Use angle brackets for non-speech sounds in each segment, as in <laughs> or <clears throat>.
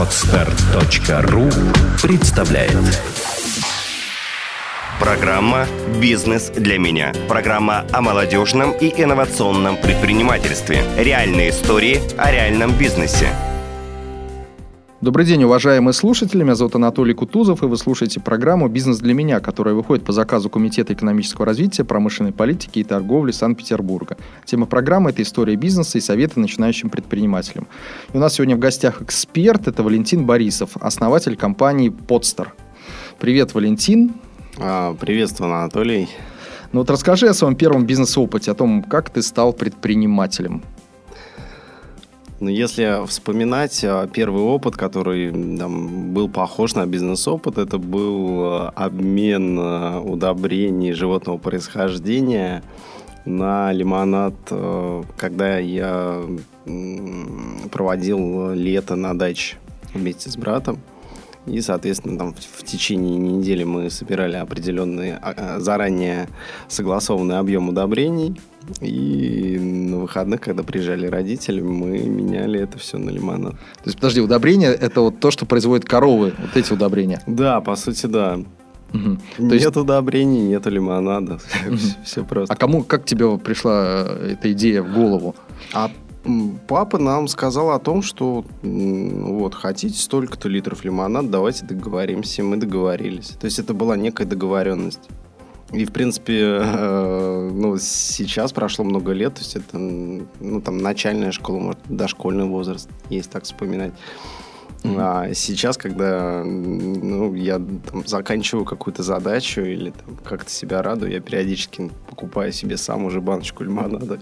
Отстар.ру представляет Программа «Бизнес для меня». Программа о молодежном и инновационном предпринимательстве. Реальные истории о реальном бизнесе. Добрый день, уважаемые слушатели. Меня зовут Анатолий Кутузов, и вы слушаете программу «Бизнес для меня», которая выходит по заказу Комитета экономического развития, промышленной политики и торговли Санкт-Петербурга. Тема программы – это история бизнеса и советы начинающим предпринимателям. И у нас сегодня в гостях эксперт – это Валентин Борисов, основатель компании «Подстер». Привет, Валентин. А, приветствую, Анатолий. Ну вот расскажи о своем первом бизнес-опыте, о том, как ты стал предпринимателем. Ну, если вспоминать а, первый опыт, который там, был похож на бизнес-опыт, это был а, обмен а, удобрений животного происхождения на лимонад, когда я проводил лето на даче вместе с братом. И, соответственно, там в течение недели мы собирали определенный заранее согласованный объем удобрений. И на выходных, когда приезжали родители, мы меняли это все на лимонад. То есть, подожди, удобрения – это вот то, что производят коровы, вот эти удобрения? Да, по сути, да. Угу. Нет есть... удобрений, нет лимонада. Угу. <laughs> все просто. А кому, как тебе пришла э, эта идея в голову? А папа нам сказал о том, что вот хотите столько-то литров лимонада, давайте договоримся. Мы договорились. То есть это была некая договоренность. И, в принципе, э, ну, сейчас прошло много лет, то есть это, ну, там, начальная школа, может, дошкольный возраст, есть так вспоминать. Mm-hmm. А сейчас, когда ну, я там, заканчиваю какую-то задачу или там, как-то себя радую, я периодически покупаю себе сам уже баночку лимонада.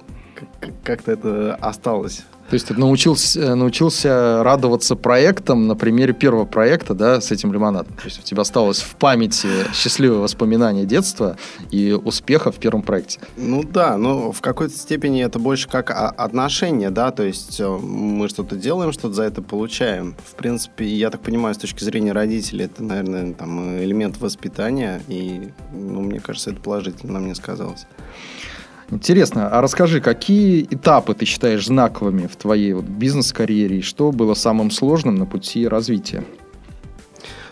Как-то это осталось то есть ты научился, э, научился радоваться проектам на примере первого проекта, да, с этим лимонадом. То есть у тебя осталось в памяти счастливые воспоминания детства и успеха в первом проекте. Ну да, но в какой-то степени это больше как отношение, да, то есть э, мы что-то делаем, что-то за это получаем. В принципе, я так понимаю, с точки зрения родителей, это, наверное, там элемент воспитания, и, ну, мне кажется, это положительно мне сказалось. Интересно, а расскажи, какие этапы ты считаешь знаковыми в твоей вот бизнес-карьере и что было самым сложным на пути развития?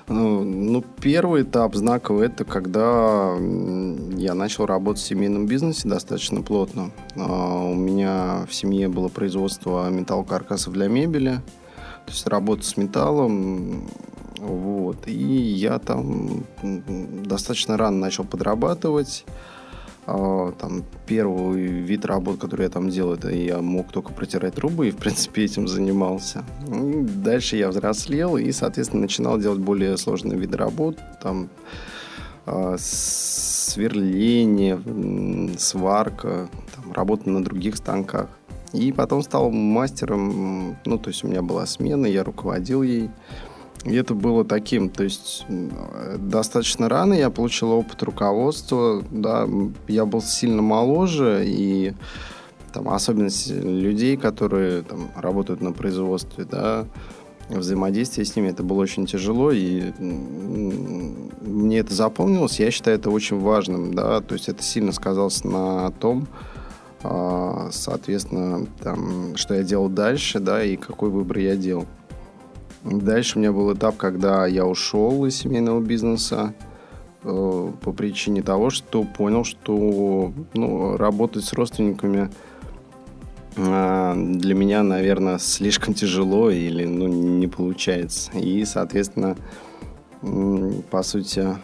Ну, ну, первый этап знаковый – это когда я начал работать в семейном бизнесе достаточно плотно. А, у меня в семье было производство металлокаркасов для мебели, то есть работа с металлом, вот. И я там достаточно рано начал подрабатывать. А, там первый вид работ, который я там делал, это я мог только протирать трубы и, в принципе, этим занимался. И дальше я взрослел и, соответственно, начинал делать более сложные виды работ, там а, сверление, сварка, там, работа на других станках. И потом стал мастером, ну, то есть у меня была смена, я руководил ей. Это было таким, то есть достаточно рано я получил опыт руководства, да, я был сильно моложе, и там особенность людей, которые там работают на производстве, да, взаимодействие с ними, это было очень тяжело, и мне это запомнилось, я считаю это очень важным, да, то есть это сильно сказалось на том, а, соответственно, там, что я делал дальше, да, и какой выбор я делал. Дальше у меня был этап, когда я ушел из семейного бизнеса э, по причине того, что понял, что ну, работать с родственниками э, для меня, наверное, слишком тяжело или ну, не получается. И, соответственно, э, по сути,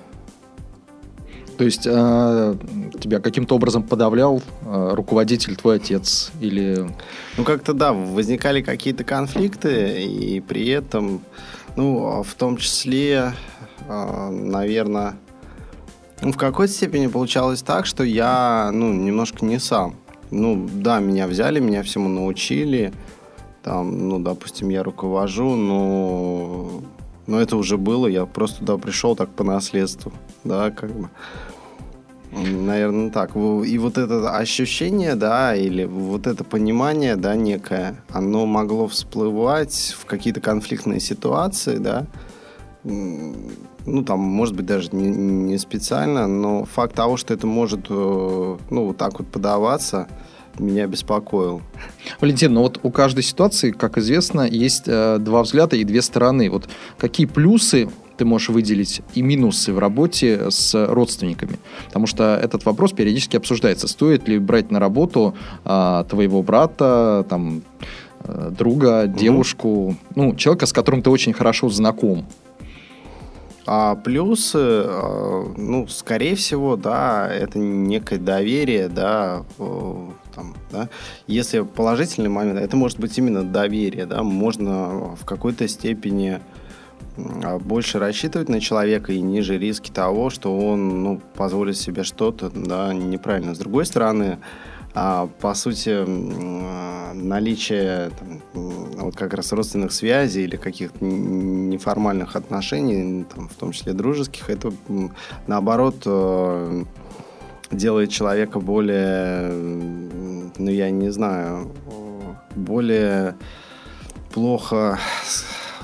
то есть э, тебя каким-то образом подавлял э, руководитель твой отец или... Ну как-то да, возникали какие-то конфликты и при этом, ну в том числе, э, наверное, ну, в какой-то степени получалось так, что я, ну немножко не сам. Ну да, меня взяли, меня всему научили, там, ну допустим, я руковожу, но но это уже было, я просто туда пришел так по наследству, да, как бы. Наверное, так. И вот это ощущение, да, или вот это понимание, да, некое, оно могло всплывать в какие-то конфликтные ситуации, да, ну, там, может быть, даже не, не специально, но факт того, что это может, э, ну, вот так вот подаваться, меня беспокоил. Валентин, ну вот у каждой ситуации, как известно, есть э, два взгляда и две стороны. Вот какие плюсы ты можешь выделить и минусы в работе с родственниками? Потому что этот вопрос периодически обсуждается. Стоит ли брать на работу а, твоего брата, там, э, друга, девушку, угу. ну, человека, с которым ты очень хорошо знаком? А плюсы, а, ну, скорее всего, да, это некое доверие, да, там, да. Если положительный момент, это может быть именно доверие, да, можно в какой-то степени больше рассчитывать на человека и ниже риски того, что он ну, позволит себе что-то да, неправильно. С другой стороны, а, по сути, наличие там, вот как раз родственных связей или каких-то неформальных отношений, там, в том числе дружеских, это наоборот э, делает человека более, ну я не знаю, более плохо,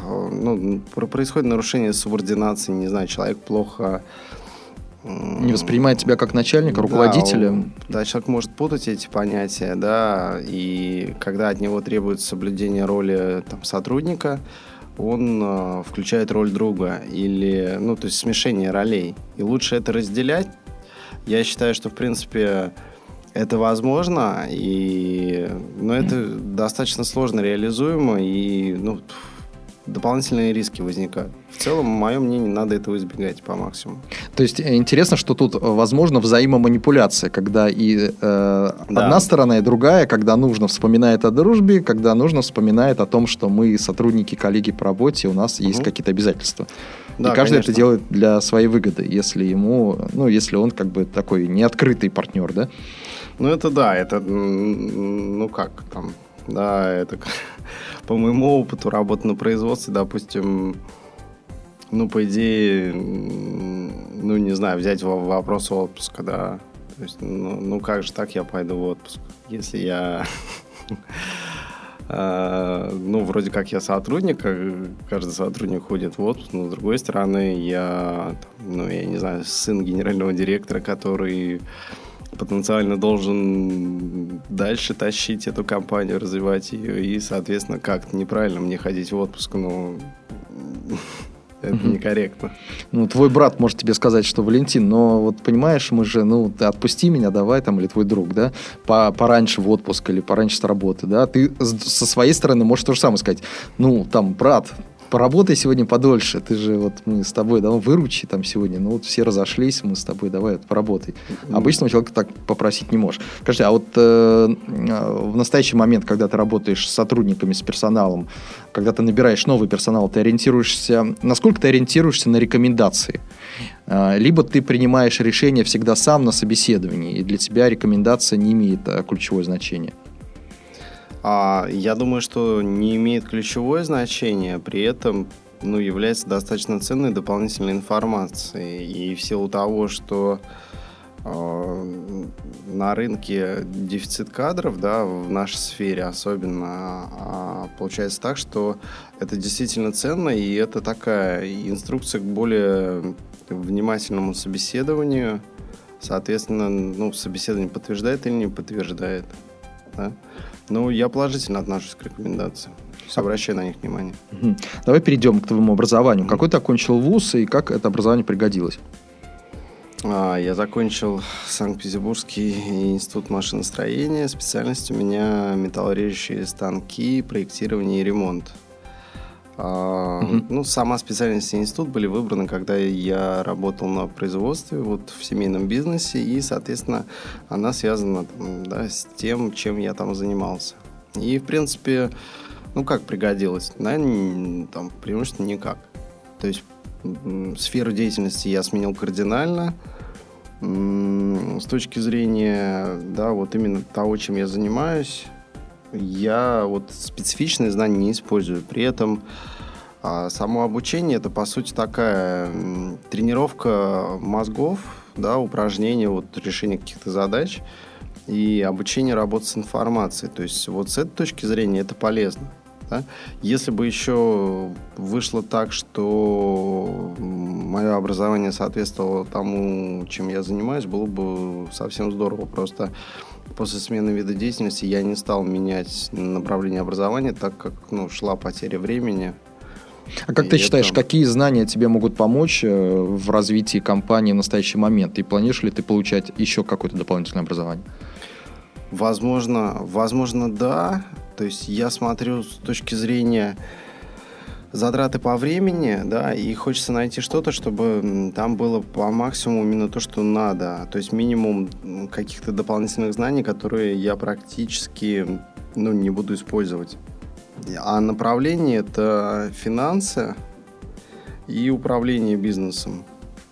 ну, происходит нарушение субординации, не знаю, человек плохо не воспринимает тебя как начальника, руководителя. Да, да, человек может путать эти понятия, да, и когда от него требуется соблюдение роли там, сотрудника, он э, включает роль друга или, ну, то есть смешение ролей. И лучше это разделять. Я считаю, что, в принципе, это возможно, и, но это достаточно сложно реализуемо, и, ну, дополнительные риски возникают. В целом, мое мнение, надо этого избегать по максимуму. То есть э, интересно, что тут э, возможно взаимоманипуляция, когда и э, да. одна сторона, и другая, когда нужно вспоминает о дружбе, когда нужно вспоминает о том, что мы сотрудники, коллеги по работе, у нас угу. есть какие-то обязательства. Да, и каждый конечно. это делает для своей выгоды, если ему, ну, если он как бы такой неоткрытый партнер, да? Ну, это да, это, ну как, там, да, это по моему опыту работы на производстве, допустим, ну, по идее, ну, не знаю, взять вопрос отпуска, да. То есть, ну, ну как же так я пойду в отпуск, если я... А, <laughs> ну, вроде как я сотрудник, а каждый сотрудник ходит в отпуск, но с другой стороны, я, ну, я не знаю, сын генерального директора, который потенциально должен дальше тащить эту компанию, развивать ее, и, соответственно, как-то неправильно мне ходить в отпуск, но <laughs> это угу. некорректно. Ну, твой брат может тебе сказать, что Валентин, но вот понимаешь, мы же, ну, ты отпусти меня, давай там, или твой друг, да, по, пораньше в отпуск или пораньше с работы, да, ты со своей стороны можешь то же самое сказать, ну, там, брат, поработай сегодня подольше. Ты же вот мы с тобой, да, выручи там сегодня. Ну вот все разошлись, мы с тобой, давай вот, поработай. Mm-hmm. Обычного человека так попросить не можешь. Скажи, а вот э, в настоящий момент, когда ты работаешь с сотрудниками, с персоналом, когда ты набираешь новый персонал, ты ориентируешься, насколько ты ориентируешься на рекомендации? Э, либо ты принимаешь решение всегда сам на собеседовании, и для тебя рекомендация не имеет э, ключевое значение? А, я думаю, что не имеет ключевое значение, при этом ну, является достаточно ценной дополнительной информацией. И в силу того, что э, на рынке дефицит кадров, да, в нашей сфере особенно, а, получается так, что это действительно ценно, и это такая инструкция к более внимательному собеседованию. Соответственно, ну, собеседование подтверждает или не подтверждает. Да? Ну, я положительно отношусь к рекомендациям. Обращаю на них внимание. Угу. Давай перейдем к твоему образованию. Угу. Какой ты окончил вуз и как это образование пригодилось? А, я закончил Санкт-Петербургский институт машиностроения. Специальность у меня металлорежущие станки, проектирование и ремонт. Угу. Ну, сама специальность и институт были выбраны, когда я работал на производстве, вот в семейном бизнесе, и, соответственно, она связана там, да, с тем, чем я там занимался. И, в принципе, ну, как пригодилось? Наверное, там, преимущественно никак. То есть сферу деятельности я сменил кардинально. С точки зрения, да, вот именно того, чем я занимаюсь, я вот специфичные знания не использую. При этом а, само обучение это по сути такая тренировка мозгов, да, упражнение, вот решение каких-то задач и обучение работать с информацией. То есть вот с этой точки зрения это полезно. Да? Если бы еще вышло так, что мое образование соответствовало тому, чем я занимаюсь, было бы совсем здорово. Просто после смены вида деятельности я не стал менять направление образования, так как ну, шла потеря времени. А как и ты это... считаешь, какие знания тебе могут помочь э, в развитии компании в настоящий момент? И планируешь ли ты получать еще какое-то дополнительное образование? Возможно, возможно, да. То есть я смотрю с точки зрения затраты по времени, да, и хочется найти что-то, чтобы там было по максимуму именно то, что надо. То есть минимум каких-то дополнительных знаний, которые я практически ну, не буду использовать. А направление это финансы и управление бизнесом.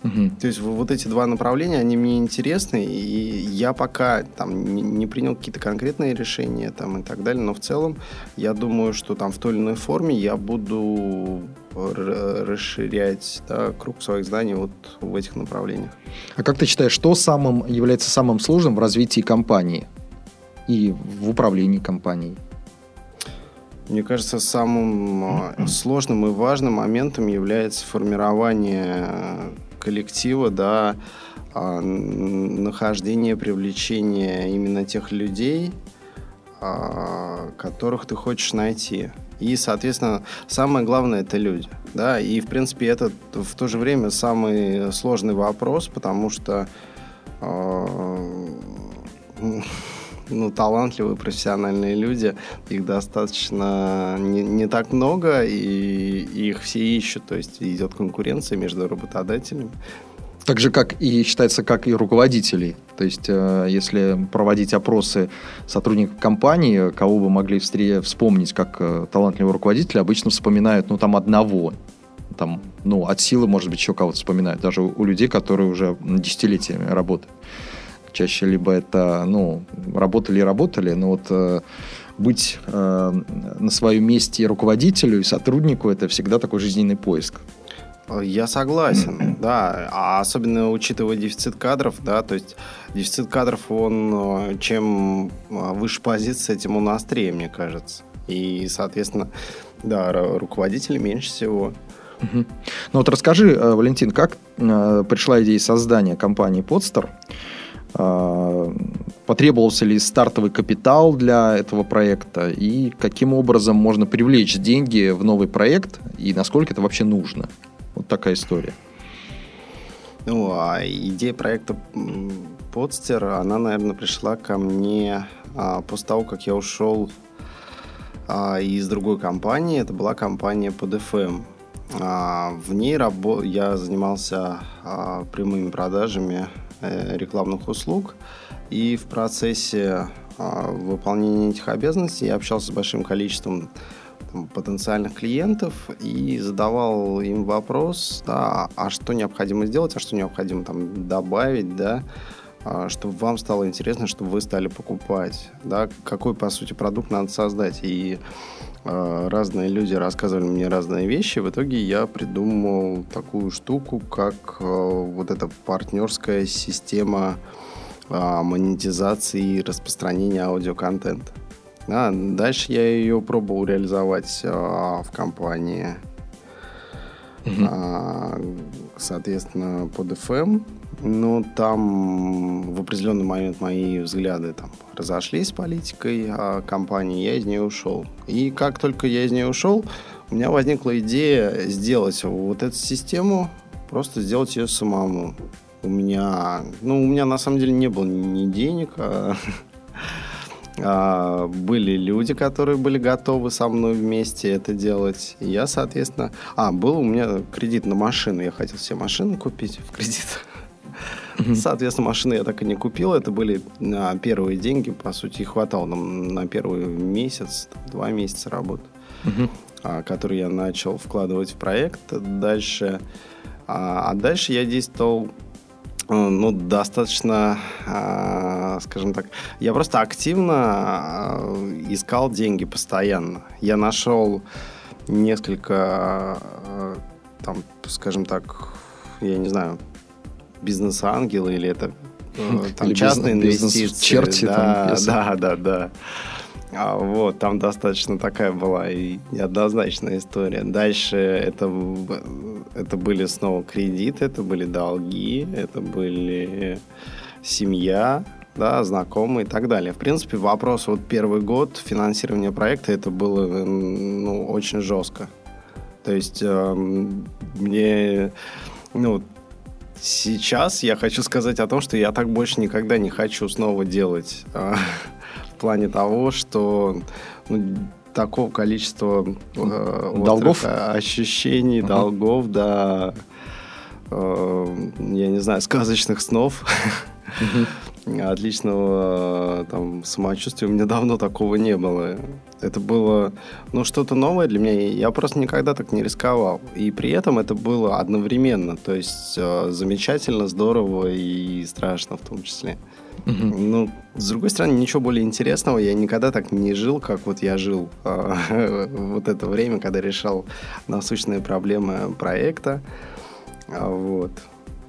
Угу. То есть вот эти два направления, они мне интересны, и я пока там не, не принял какие-то конкретные решения там и так далее, но в целом я думаю, что там в той или иной форме я буду расширять да, круг своих знаний вот в этих направлениях. А как ты считаешь, что самым является самым сложным в развитии компании и в управлении компанией? Мне кажется, самым сложным и важным моментом является формирование коллектива, да, а, нахождение, привлечение именно тех людей, а, которых ты хочешь найти. И, соответственно, самое главное это люди. Да? И, в принципе, это в то же время самый сложный вопрос, потому что э, ну, талантливые, профессиональные люди, их достаточно не, не так много, и их все ищут, то есть идет конкуренция между работодателями. Так же, как и считается, как и руководителей. То есть, э, если проводить опросы сотрудников компании, кого бы могли вспомнить как э, талантливого руководителя, обычно вспоминают, ну, там, одного. Там, ну, от силы, может быть, еще кого-то вспоминают. Даже у людей, которые уже десятилетиями работают. Чаще либо это, ну, работали и работали, но вот э, быть э, на своем месте руководителю и сотруднику это всегда такой жизненный поиск. Я согласен, <clears throat> да, а особенно учитывая дефицит кадров, да, то есть дефицит кадров, он э, чем выше позиция, тем он острее, мне кажется. И, соответственно, да, руководителей меньше всего. Угу. Ну вот расскажи, э, Валентин, как э, пришла идея создания компании Podster? Потребовался ли стартовый капитал для этого проекта? И каким образом можно привлечь деньги в новый проект? И насколько это вообще нужно? Вот такая история. Ну, а идея проекта Подстер, она, наверное, пришла ко мне а, после того, как я ушел а, из другой компании. Это была компания PodFM. А, в ней рабо- я занимался а, прямыми продажами а, рекламных услуг. И в процессе а, выполнения этих обязанностей я общался с большим количеством потенциальных клиентов и задавал им вопрос, да, а что необходимо сделать, а что необходимо там добавить, да, чтобы вам стало интересно, чтобы вы стали покупать, да, какой, по сути, продукт надо создать. И э, разные люди рассказывали мне разные вещи. В итоге я придумал такую штуку, как э, вот эта партнерская система э, монетизации и распространения аудиоконтента. А, дальше я ее пробовал реализовать а, в компании. Угу. А, соответственно, под FM. Но там в определенный момент мои взгляды там разошлись с политикой а, компании, я из нее ушел. И как только я из нее ушел, у меня возникла идея сделать вот эту систему, просто сделать ее самому. У меня, ну, у меня на самом деле не было ни денег, а а, были люди, которые были готовы со мной вместе это делать. И я, соответственно... А, был у меня кредит на машину. Я хотел себе машину купить в кредит. Соответственно, машины я так и не купил. Это были на первые деньги. По сути, хватало нам на первый месяц, два месяца работы, а, который я начал вкладывать в проект. Дальше... А, а дальше я действовал Э, ну, достаточно, а, скажем так, я просто активно а, искал деньги постоянно. Я нашел несколько, э, там, скажем так, я не знаю, бизнес-ангелы или это э, там, или частные бизнес, инвестиции. Черти, да, там, да, да, да. А, вот, там достаточно такая была и неоднозначная история. Дальше это, это были снова кредиты, это были долги, это были семья, да, знакомые и так далее. В принципе, вопрос вот первый год финансирования проекта это было ну, очень жестко. То есть э, мне, ну, сейчас я хочу сказать о том, что я так больше никогда не хочу снова делать. Э, в плане того, что ну, такого количества э, долгов, ощущений, uh-huh. долгов, да, э, я не знаю, сказочных снов. Uh-huh отличного там, самочувствия у меня давно такого не было. Это было ну, что-то новое для меня. Я просто никогда так не рисковал. И при этом это было одновременно. То есть э, замечательно, здорово и страшно в том числе. Угу. Ну, с другой стороны, ничего более интересного я никогда так не жил, как вот я жил э, <laughs> вот это время, когда решал насущные проблемы проекта. Вот.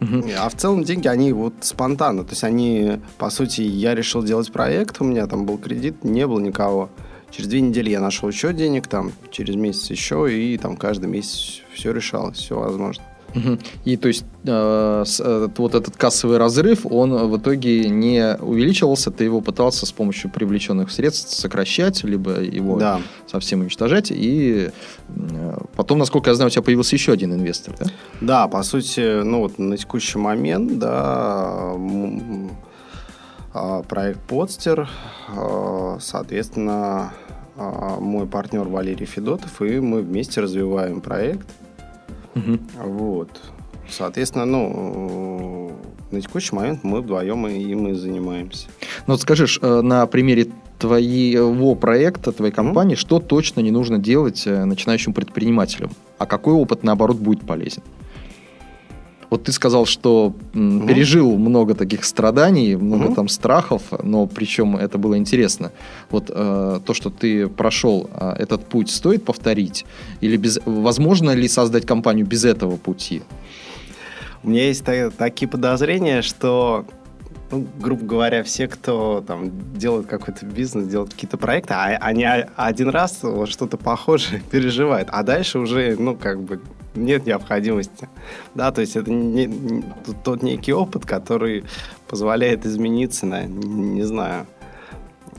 Угу. А в целом деньги, они вот спонтанно. То есть они, по сути, я решил делать проект, у меня там был кредит, не было никого. Через две недели я нашел еще денег, там, через месяц еще, и там каждый месяц все решалось, все возможно. И то есть э, с, э, вот этот кассовый разрыв, он в итоге не увеличивался, ты его пытался с помощью привлеченных средств сокращать, либо его да. совсем уничтожать. И э, потом, насколько я знаю, у тебя появился еще один инвестор, да? Да, по сути, ну вот на текущий момент, да, а, проект Подстер, а, соответственно, а, мой партнер Валерий Федотов, и мы вместе развиваем проект. Угу. Вот. Соответственно, ну, на текущий момент мы вдвоем им и занимаемся. Ну, вот скажи, э, на примере твоего проекта, твоей компании, mm что точно не нужно делать э, начинающим предпринимателям? А какой опыт, наоборот, будет полезен? Вот ты сказал, что угу. пережил много таких страданий, много угу. там страхов, но причем это было интересно. Вот э, то, что ты прошел э, этот путь, стоит повторить? Или без, возможно ли создать компанию без этого пути? У меня есть такие подозрения, что ну, грубо говоря, все, кто там делает какой-то бизнес, делают какие-то проекты, а, они один раз вот что-то похожее <laughs> переживают, а дальше уже, ну, как бы нет необходимости. Да, то есть это не, тот некий опыт, который позволяет измениться, на, не, не знаю.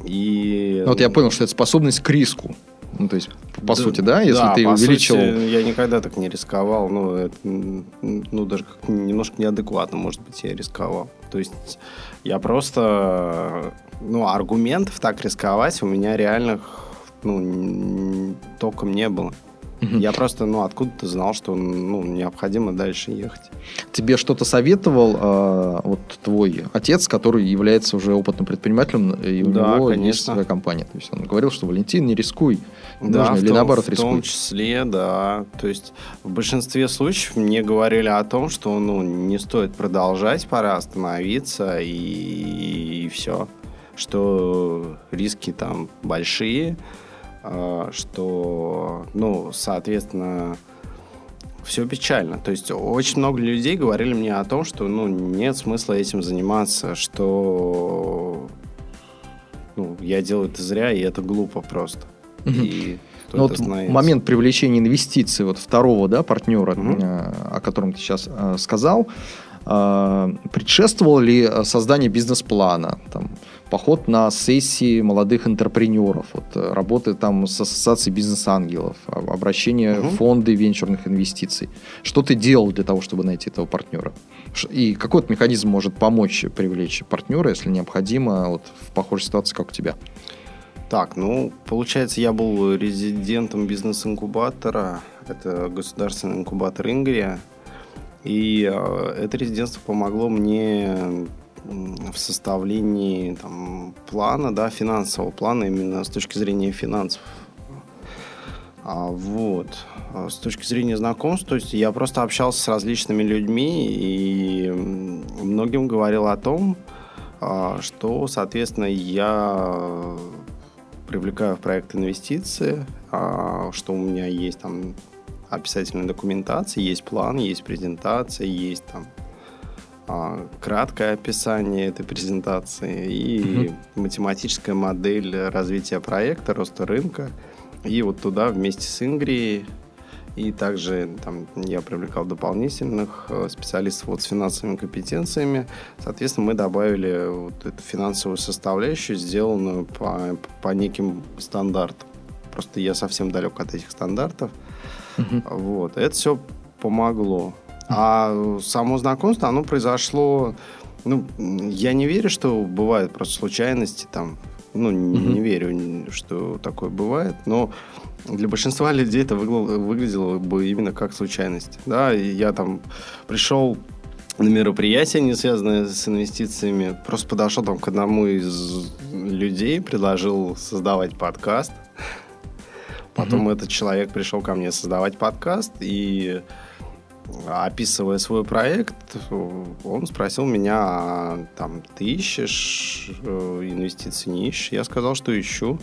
И... Ну, вот я понял, что это способность к риску. Ну, то есть, по да, сути, да, если да, ты увеличил... Сути, я никогда так не рисковал. Ну, это, ну, даже как немножко неадекватно, может быть, я рисковал. То есть, я просто... Ну, аргументов так рисковать у меня реальных ну, толком не было. Угу. Я просто, ну, откуда-то знал, что, ну, необходимо дальше ехать. Тебе что-то советовал э, вот твой отец, который является уже опытным предпринимателем, и у да, него конечно. есть своя компания. То есть он говорил, что Валентин, не рискуй. Да, нужно, в или том, наоборот в рискуй. том числе, да. То есть в большинстве случаев мне говорили о том, что, ну, не стоит продолжать, пора остановиться и, и все. Что риски там большие, что, ну, соответственно, все печально. То есть очень много людей говорили мне о том, что, ну, нет смысла этим заниматься, что, ну, я делаю это зря, и это глупо просто. И ну, вот момент привлечения инвестиций вот второго да, партнера, угу. о котором ты сейчас э, сказал, э, предшествовало ли создание бизнес-плана? Там, поход на сессии молодых интерпренеров, вот, э, работы там с ассоциацией бизнес-ангелов, обращение угу. в фонды венчурных инвестиций. Что ты делал для того, чтобы найти этого партнера? И какой механизм может помочь привлечь партнера, если необходимо, вот, в похожей ситуации, как у тебя? Так, ну, получается, я был резидентом бизнес-инкубатора. Это государственный инкубатор Ингрия. И э, это резидентство помогло мне в составлении там, плана, да, финансового плана именно с точки зрения финансов. А, вот. А с точки зрения знакомств, то есть я просто общался с различными людьми и многим говорил о том, а, что, соответственно, я привлекаю в проект инвестиции, а, что у меня есть там описательная документация, есть план, есть презентация, есть там краткое описание этой презентации и угу. математическая модель развития проекта, роста рынка. И вот туда вместе с Ингрией И также там, я привлекал дополнительных э, специалистов вот с финансовыми компетенциями. Соответственно, мы добавили вот эту финансовую составляющую, сделанную по, по неким стандартам. Просто я совсем далек от этих стандартов. Uh-huh. Вот. Это все помогло. А само знакомство, оно произошло... Ну, я не верю, что бывают просто случайности там. Ну, uh-huh. не верю, что такое бывает. Но для большинства людей это выглядело, бы именно как случайность. Да, и я там пришел на мероприятие, не связанное с инвестициями, просто подошел там к одному из людей, предложил создавать подкаст. Потом mm-hmm. этот человек пришел ко мне создавать подкаст и описывая свой проект, он спросил меня, а, там, ты ищешь э, инвестиции, не ищешь? Я сказал, что ищу.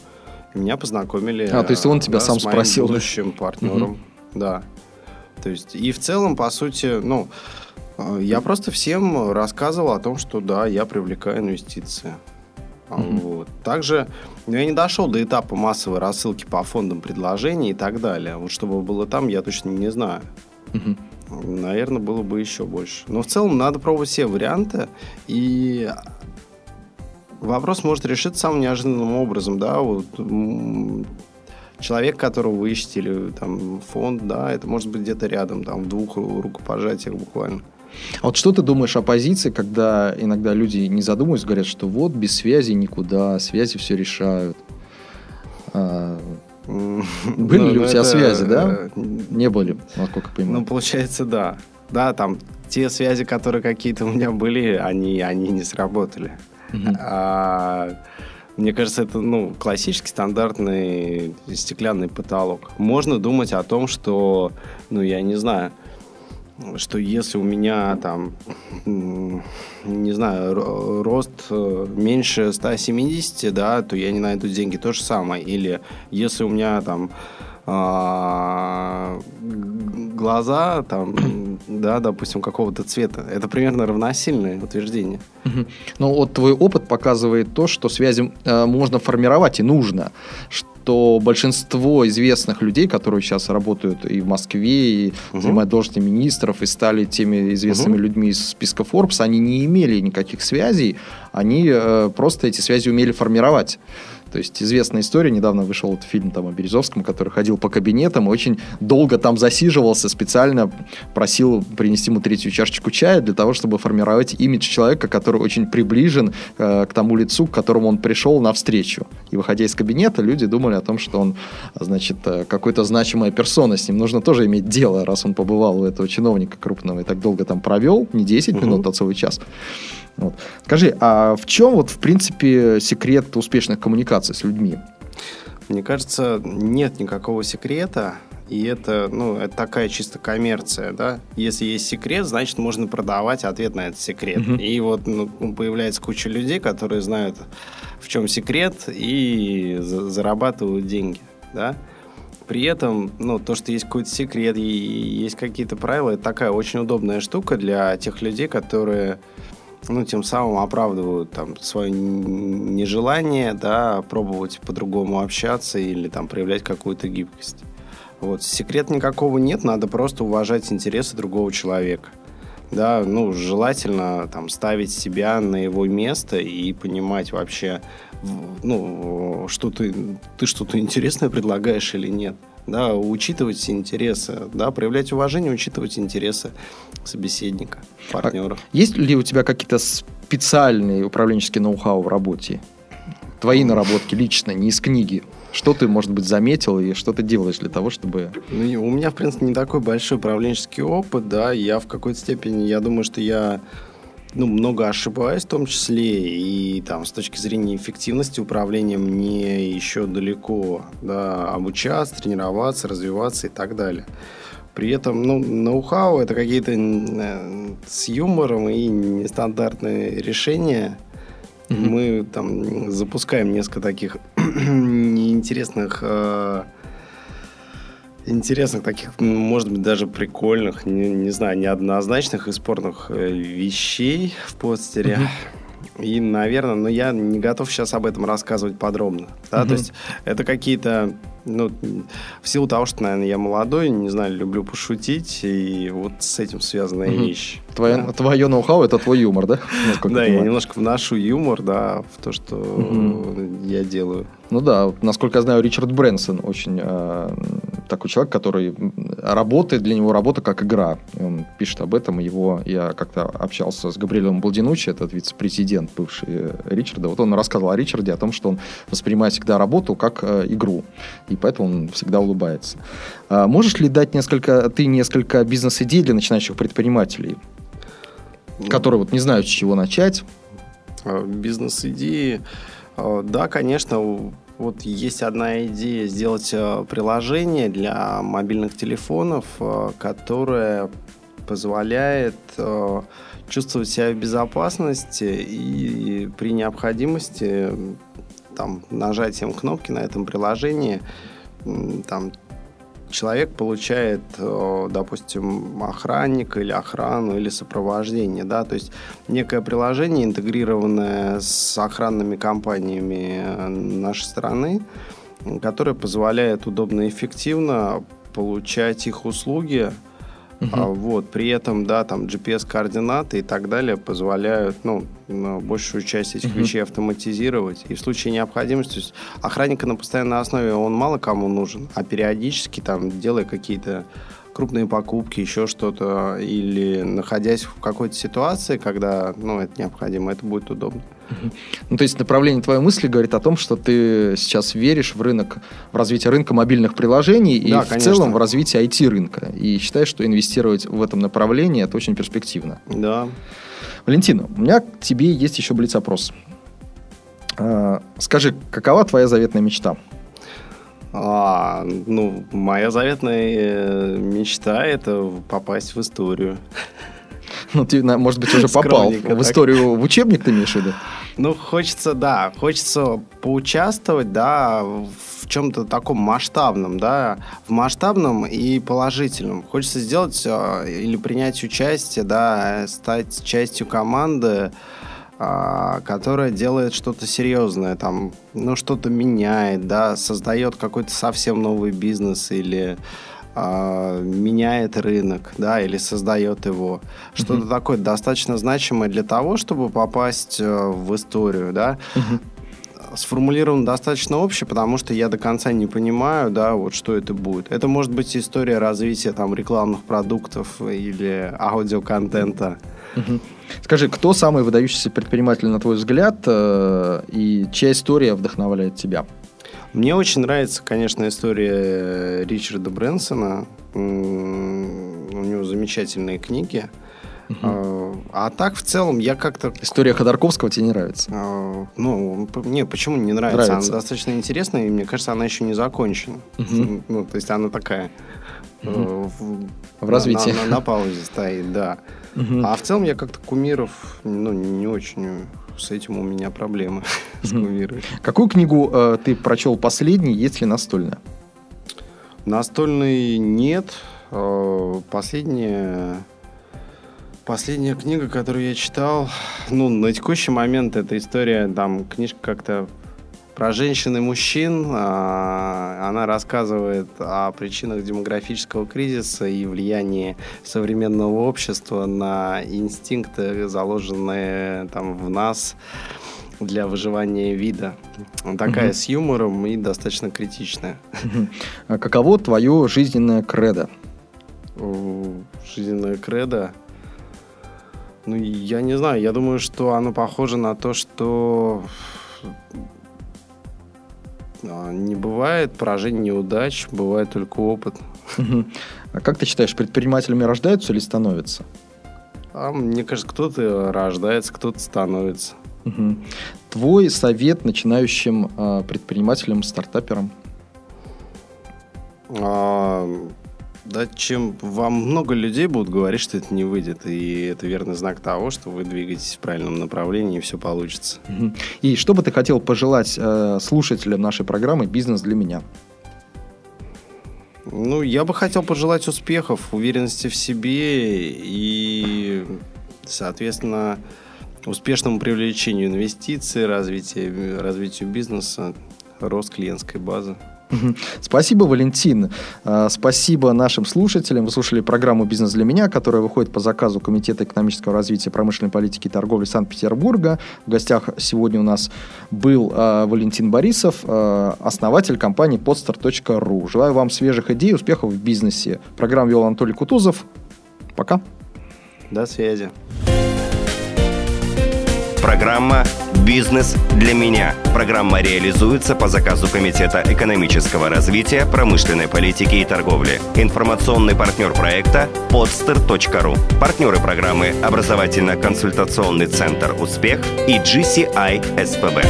Меня познакомили. А, то есть он тебя да, сам с моим спросил. будущим партнером. Угу. Да. То есть, и в целом, по сути, ну, э, я просто всем рассказывал о том, что да, я привлекаю инвестиции. Mm-hmm. Вот. Также ну, я не дошел до этапа массовой рассылки по фондам предложений и так далее. Вот чтобы было там, я точно не знаю. Mm-hmm. Наверное, было бы еще больше. Но в целом надо пробовать все варианты. И вопрос может решиться самым неожиданным образом, да, вот человек, которого вы ищете, или там фонд, да, это может быть где-то рядом, там, в двух рукопожатиях буквально. А вот что ты думаешь о позиции, когда иногда люди не задумываются, говорят, что вот без связи никуда, связи все решают. А, были ну, ли у ну, тебя связи, да? Не были, насколько понимаю. Ну, получается, да. Да, там те связи, которые какие-то у меня были, они, они не сработали. А, мне кажется, это ну, классический стандартный стеклянный потолок. Можно думать о том, что, ну, я не знаю, что если у меня там, не знаю, рост э, меньше 170, да, то я не найду деньги. То же самое. Или если у меня там а, глаза там, да, допустим, какого-то цвета. Это примерно равносильное утверждение. Ну, вот твой опыт показывает то, что связи э, можно формировать и нужно. Что большинство известных людей, которые сейчас работают и в Москве, и угу. занимают должности министров, и стали теми известными угу. людьми из списка Forbes, они не имели никаких связей, они э, просто эти связи умели формировать. То есть известная история, недавно вышел вот фильм там о Березовском, который ходил по кабинетам, очень долго там засиживался, специально просил принести ему третью чашечку чая для того, чтобы формировать имидж человека, который очень приближен э, к тому лицу, к которому он пришел навстречу. И выходя из кабинета, люди думали о том, что он, значит, э, какой-то значимая персона, с ним нужно тоже иметь дело, раз он побывал у этого чиновника крупного и так долго там провел, не 10 минут, а целый час. Вот. Скажи, а в чем вот, в принципе, секрет успешных коммуникаций с людьми? Мне кажется, нет никакого секрета, и это, ну, это такая чисто коммерция, да. Если есть секрет, значит, можно продавать ответ на этот секрет. Uh-huh. И вот ну, появляется куча людей, которые знают, в чем секрет, и за- зарабатывают деньги, да. При этом, ну, то, что есть какой-то секрет и есть какие-то правила, это такая очень удобная штука для тех людей, которые ну, тем самым оправдывают там свое нежелание, да, пробовать по-другому общаться или там проявлять какую-то гибкость. Вот. Секрет никакого нет, надо просто уважать интересы другого человека. Да, ну, желательно там ставить себя на его место и понимать вообще, ну, что ты, ты что-то интересное предлагаешь или нет да, учитывать интересы, да, проявлять уважение, учитывать интересы собеседника, партнера. А есть ли у тебя какие-то специальные управленческие ноу-хау в работе? Твои наработки лично, не из книги. Что ты, может быть, заметил и что ты делаешь для того, чтобы... Ну, у меня, в принципе, не такой большой управленческий опыт, да, я в какой-то степени, я думаю, что я ну, много ошибаюсь в том числе, и там с точки зрения эффективности управления мне еще далеко да, обучаться, тренироваться, развиваться и так далее. При этом, ну, ноу-хау это какие-то э, с юмором и нестандартные решения. Mm-hmm. Мы там запускаем несколько таких <clears throat> неинтересных э, интересных, таких, может быть, даже прикольных, не, не знаю, неоднозначных и спорных э, вещей в постере. И, наверное, но я не готов сейчас об этом рассказывать подробно. Да? То есть это какие-то ну, в силу того, что, наверное, я молодой, не знаю, люблю пошутить, и вот с этим связанная mm-hmm. вещь. Твое, да. твое ноу-хау – это твой юмор, да? да, я немножко вношу юмор, да, в то, что я делаю. Ну да, насколько я знаю, Ричард Брэнсон очень э, такой человек, который работает, для него работа как игра. Он пишет об этом. Его, я как-то общался с Габриэлем Балдинучи, этот вице-президент бывший Ричарда. Вот он рассказывал о Ричарде, о том, что он воспринимает всегда работу как э, игру. И поэтому он всегда улыбается. А можешь ли дать несколько, ты несколько бизнес-идей для начинающих предпринимателей, которые вот не знают, с чего начать? А, бизнес-идеи... А, да, конечно, вот есть одна идея сделать э, приложение для мобильных телефонов, э, которое позволяет э, чувствовать себя в безопасности и при необходимости там, нажатием кнопки на этом приложении там, человек получает, э, допустим, охранника или охрану или сопровождение, да, то есть некое приложение, интегрированное с охранными компаниями э, нашей страны, которое позволяет удобно и эффективно получать их услуги, Uh-huh. А, вот, при этом, да, там GPS-координаты и так далее позволяют, ну, большую часть этих uh-huh. вещей автоматизировать. И в случае необходимости, то есть охранника на постоянной основе, он мало кому нужен, а периодически, там, делая какие-то крупные покупки, еще что-то, или находясь в какой-то ситуации, когда, ну, это необходимо, это будет удобно. Ну, то есть направление твоей мысли говорит о том, что ты сейчас веришь в рынок, в развитие рынка мобильных приложений и да, в конечно. целом в развитие IT-рынка. И считаешь, что инвестировать в этом направлении это очень перспективно. Да. Валентина, у меня к тебе есть еще блиц-опрос. А, скажи, какова твоя заветная мечта? А, ну, моя заветная э, мечта это попасть в историю. Ну, ты, может быть, уже <laughs> попал в историю, в учебник ты имеешь в виду? Ну, хочется, да, хочется поучаствовать, да, в чем-то таком масштабном, да, в масштабном и положительном. Хочется сделать э, или принять участие, да, стать частью команды, э, которая делает что-то серьезное, там, ну, что-то меняет, да, создает какой-то совсем новый бизнес или а, меняет рынок, да, или создает его. Что-то mm-hmm. такое достаточно значимое для того, чтобы попасть э, в историю, да. Mm-hmm сформулирован достаточно общий, потому что я до конца не понимаю, да, вот что это будет. Это может быть история развития там рекламных продуктов или аудиоконтента. Угу. Скажи, кто самый выдающийся предприниматель на твой взгляд э, и чья история вдохновляет тебя? Мне очень нравится, конечно, история Ричарда Брэнсона. У него замечательные книги. Uh-huh. А так, в целом, я как-то... История Ходорковского тебе не нравится? А, ну, не, почему не нравится? нравится? Она достаточно интересная, и мне кажется, она еще не закончена. Uh-huh. Ну, то есть она такая... Uh-huh. В, в развитии. На, на, на паузе стоит, да. Uh-huh. А в целом я как-то кумиров ну, не очень с этим у меня проблемы <laughs> с кумирами. Какую книгу э, ты прочел последний, есть ли настольная? Настольной нет. Э, последняя... Последняя книга, которую я читал, ну, на текущий момент это история, там, книжка как-то про женщин и мужчин. А, она рассказывает о причинах демографического кризиса и влиянии современного общества на инстинкты, заложенные там в нас для выживания вида. Такая угу. с юмором и достаточно критичная. А каково твое жизненное кредо? Жизненное кредо? Ну, я не знаю. Я думаю, что оно похоже на то, что а, не бывает поражений, неудач, бывает только опыт. А как ты считаешь, предпринимателями рождаются или становятся? А, мне кажется, кто-то рождается, кто-то становится. Твой совет начинающим а, предпринимателям, стартаперам? А, да, чем вам много людей будут говорить, что это не выйдет. И это верный знак того, что вы двигаетесь в правильном направлении, и все получится. И что бы ты хотел пожелать э, слушателям нашей программы «Бизнес для меня»? Ну, я бы хотел пожелать успехов, уверенности в себе и, соответственно, успешному привлечению инвестиций, развитию, развитию бизнеса, рост клиентской базы. Спасибо, Валентин. А, спасибо нашим слушателям. Вы слушали программу «Бизнес для меня», которая выходит по заказу Комитета экономического развития, промышленной политики и торговли Санкт-Петербурга. В гостях сегодня у нас был а, Валентин Борисов, а, основатель компании podstar.ru. Желаю вам свежих идей, успехов в бизнесе. Программу вел Анатолий Кутузов. Пока. До связи. Программа «Бизнес для меня». Программа реализуется по заказу Комитета экономического развития, промышленной политики и торговли. Информационный партнер проекта – podster.ru. Партнеры программы – образовательно-консультационный центр «Успех» и GCI СПБ.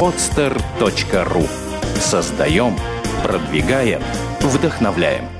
podster.ru Создаем, продвигаем, вдохновляем.